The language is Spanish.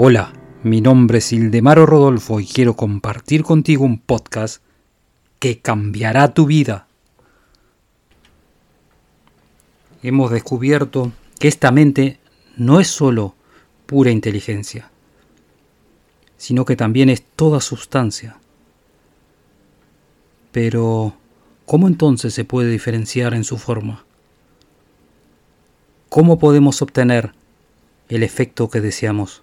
Hola, mi nombre es Ildemaro Rodolfo y quiero compartir contigo un podcast que cambiará tu vida. Hemos descubierto que esta mente no es solo pura inteligencia, sino que también es toda sustancia. Pero, ¿cómo entonces se puede diferenciar en su forma? ¿Cómo podemos obtener el efecto que deseamos?